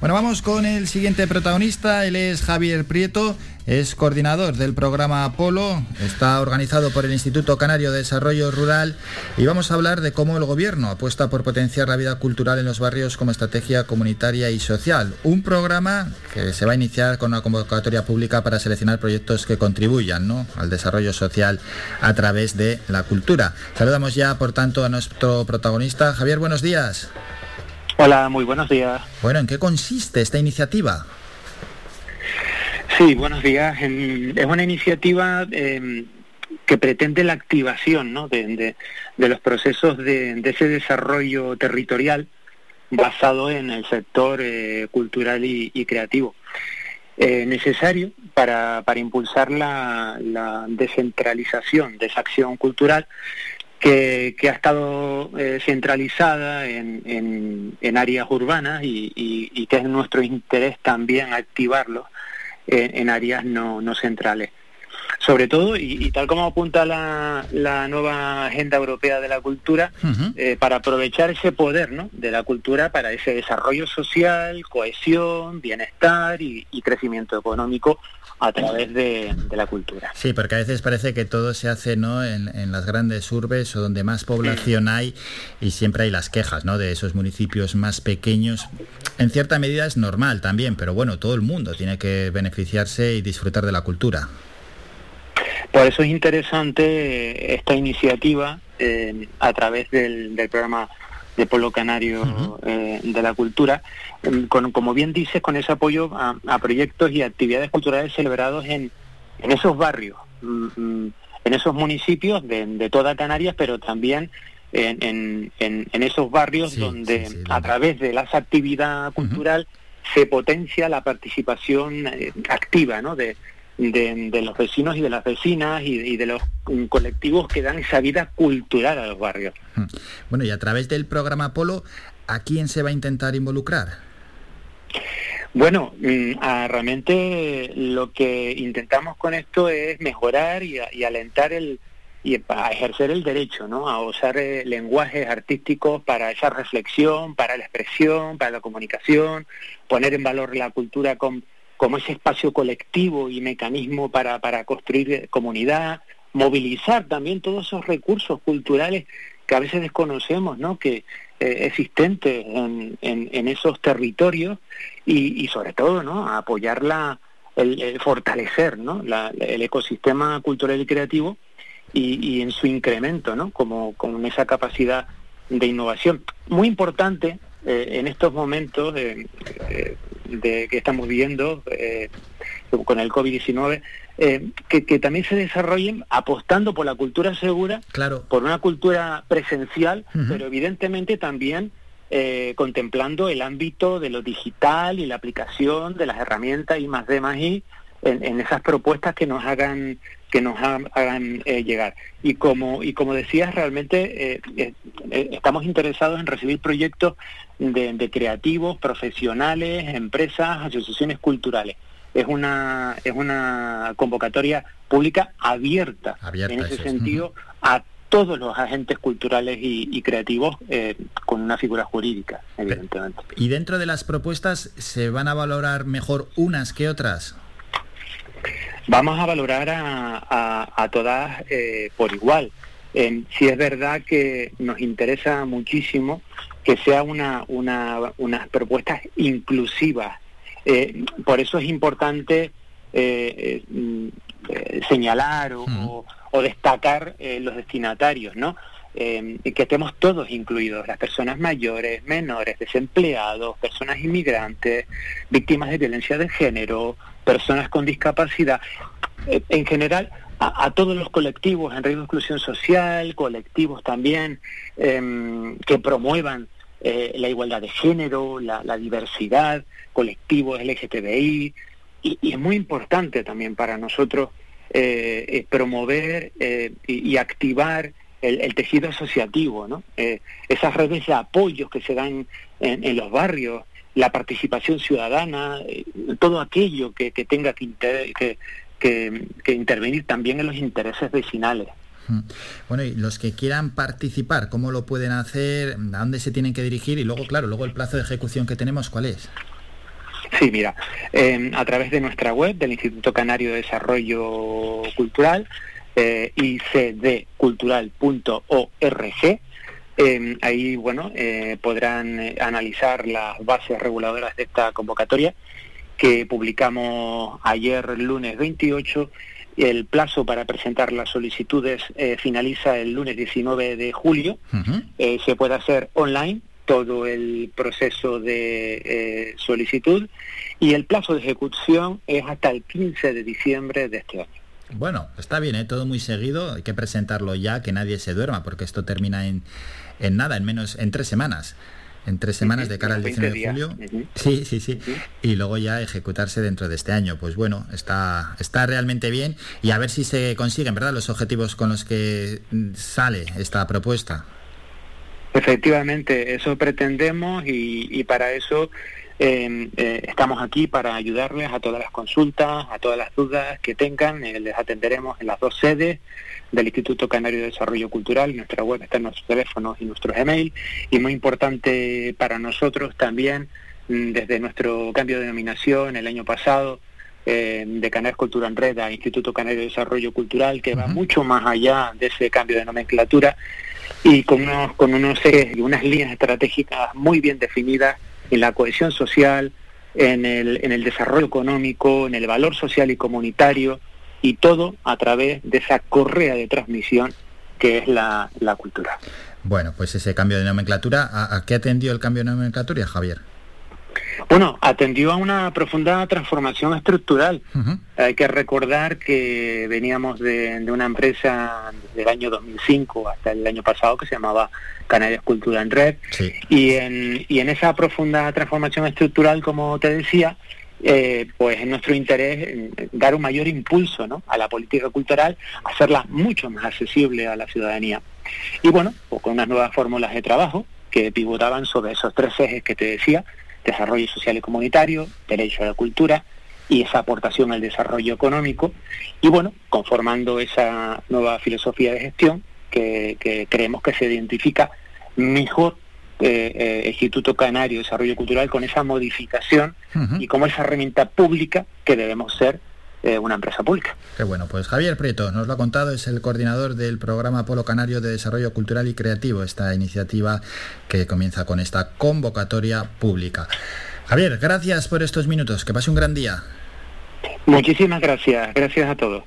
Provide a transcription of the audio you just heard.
Bueno, vamos con el siguiente protagonista. Él es Javier Prieto, es coordinador del programa Apolo, está organizado por el Instituto Canario de Desarrollo Rural y vamos a hablar de cómo el gobierno apuesta por potenciar la vida cultural en los barrios como estrategia comunitaria y social. Un programa que se va a iniciar con una convocatoria pública para seleccionar proyectos que contribuyan al desarrollo social a través de la cultura. Saludamos ya, por tanto, a nuestro protagonista. Javier, buenos días. Hola, muy buenos días. Bueno, ¿en qué consiste esta iniciativa? Sí, buenos días. es una iniciativa em, que pretende la activación de, los procesos de, ese desarrollo territorial basado en el sector eh, cultural y, creativo. Eh, necesario para, impulsar la, descentralización de esa acción cultural que, ha estado eh, centralizada en, áreas urbanas y, que es nuestro interés también activarlo en, áreas no, centrales. Sobre todo, y, tal como apunta la, nueva Agenda Europea de la Cultura, eh, para aprovechar ese poder ¿no? de la cultura para ese desarrollo social, cohesión, bienestar y crecimiento económico a través de, la cultura. Sí, porque a veces parece que todo se hace ¿no? en, las grandes urbes o donde más población hay y siempre hay las quejas ¿no? de esos municipios más pequeños. En cierta medida es normal también, pero bueno, todo el mundo tiene que beneficiarse y disfrutar de la cultura. Por eso es interesante esta iniciativa eh, a través del, del programa de Pueblo Canario eh, de la Cultura, em, con, como bien dices, con ese apoyo a, proyectos y actividades culturales celebrados en, en esos barrios, mm, mm, en esos municipios de, toda Canarias, pero también en, en, esos barrios donde a través de la actividad cultural se potencia la participación eh, activa ¿no? de, de, los vecinos y de las vecinas y, de los colectivos que dan esa vida cultural a los barrios. Hmm. Bueno, y a través del programa Polo, ¿a quién se va a intentar involucrar? Bueno, mm, realmente lo que intentamos con esto es mejorar y, alentar el y a ejercer el derecho, ¿no? A usar eh, lenguajes artísticos para esa reflexión, para la expresión, para la comunicación, poner en valor la cultura con como ese espacio colectivo y mecanismo para, para construir comunidad, movilizar también todos esos recursos culturales que a veces desconocemos, ¿no? que eh, existentes en, en, esos territorios y, sobre todo ¿no? apoyar el, fortalecer ¿no? el ecosistema cultural y creativo y, en su incremento, ¿no? como con esa capacidad de innovación. Muy importante eh, en estos momentos de, que estamos viviendo eh, con el COVID-19, eh, que, también se desarrollen apostando por la cultura segura, claro. por una cultura presencial, pero evidentemente también contemplando el ámbito de lo digital y la aplicación de las herramientas y más de más y en, esas propuestas que nos hagan que nos hagan eh, llegar y como y como decías realmente eh, eh, estamos interesados en recibir proyectos de, creativos profesionales empresas asociaciones culturales es una es una convocatoria pública abierta, en ese sentido a todos los agentes culturales y, creativos con una figura jurídica, evidentemente. ¿Y dentro de las propuestas se van a valorar mejor unas que otras? Vamos a valorar a, todas eh, por igual. si es verdad que nos interesa muchísimo que sea una, una, unas propuestas inclusivas. Eh, por eso es importante eh, señalar o, o destacar los destinatarios, ¿no? Eh, que estemos todos incluidos, las personas mayores, menores, desempleados, personas inmigrantes, víctimas de violencia de género, personas con discapacidad, eh, en general a, todos los colectivos en riesgo de exclusión social, colectivos también em, que promuevan eh, la igualdad de género, la, diversidad, colectivos LGTBI, y, y, es muy importante también para nosotros eh, promover y, y activar el, tejido asociativo, ¿no? Eh, esas redes de apoyos que se dan en, los barrios, la participación ciudadana, eh, todo aquello que, tenga que, que, intervenir también en los intereses vecinales. Bueno, y los que quieran participar, ¿cómo lo pueden hacer? ¿A dónde se tienen que dirigir? Y luego, claro, luego el plazo de ejecución que tenemos, ¿cuál es? Sí, mira, em, a través de nuestra web del Instituto Canario de Desarrollo Cultural, eh, icdcultural.org, em, ahí, bueno, eh, podrán eh, analizar las bases reguladoras de esta convocatoria que publicamos ayer, lunes 28. El plazo para presentar las solicitudes eh, finaliza el lunes 19 de julio. se puede hacer online todo el proceso de solicitud y el plazo de ejecución es hasta el 15 de diciembre de este año. Bueno, está bien, ¿eh? todo muy seguido, hay que presentarlo ya, que nadie se duerma, porque esto termina en, en nada, en menos, en tres semanas. En tres semanas de cara al 19 de julio. Sí, sí, sí. Y luego ya ejecutarse dentro de este año. Pues bueno, está, está realmente bien. Y a ver si se consiguen, ¿verdad?, los objetivos con los que sale esta propuesta. Efectivamente, eso pretendemos y, para eso em, eh, estamos aquí para ayudarles a todas las consultas, a todas las dudas que tengan. Eh, les atenderemos en las dos sedes del Instituto Canario de Desarrollo Cultural. Nuestra web está en nuestros teléfonos y nuestros email. Y muy importante para nosotros también, mm, desde nuestro cambio de denominación el año pasado, eh, de Canarias Cultura en Red a Instituto Canario de Desarrollo Cultural, que va mucho más allá de ese cambio de nomenclatura y con unos, con unos y unas líneas estratégicas muy bien definidas en la cohesión social, en el, en el desarrollo económico, en el valor social y comunitario, y todo a través de esa correa de transmisión que es la, la cultura. Bueno, pues ese cambio de nomenclatura, ¿a, ¿a, qué atendió el cambio de nomenclatura, Javier? Bueno, atendió a una profunda transformación estructural. Hay que recordar que veníamos de, una empresa del año 2005 hasta el año pasado que se llamaba Canarias Cultura en Red. Y, en, y en esa profunda transformación estructural, como te decía, eh, pues es nuestro interés dar un mayor impulso ¿no? a la política cultural, hacerla mucho más accesible a la ciudadanía. Y bueno, pues con unas nuevas fórmulas de trabajo que pivotaban sobre esos tres ejes que te decía, desarrollo social y comunitario, derecho a la cultura y esa aportación al desarrollo económico y bueno, conformando esa nueva filosofía de gestión que, creemos que se identifica mejor eh, eh, Instituto Canario de Desarrollo Cultural con esa modificación y como esa herramienta pública que debemos ser eh, una empresa pública. Qué bueno, pues Javier Prieto nos lo ha contado, es el coordinador del programa Polo Canario de Desarrollo Cultural y Creativo, esta iniciativa que comienza con esta convocatoria pública. Javier, gracias por estos minutos, que pase un gran día. Muchísimas gracias, gracias a todos.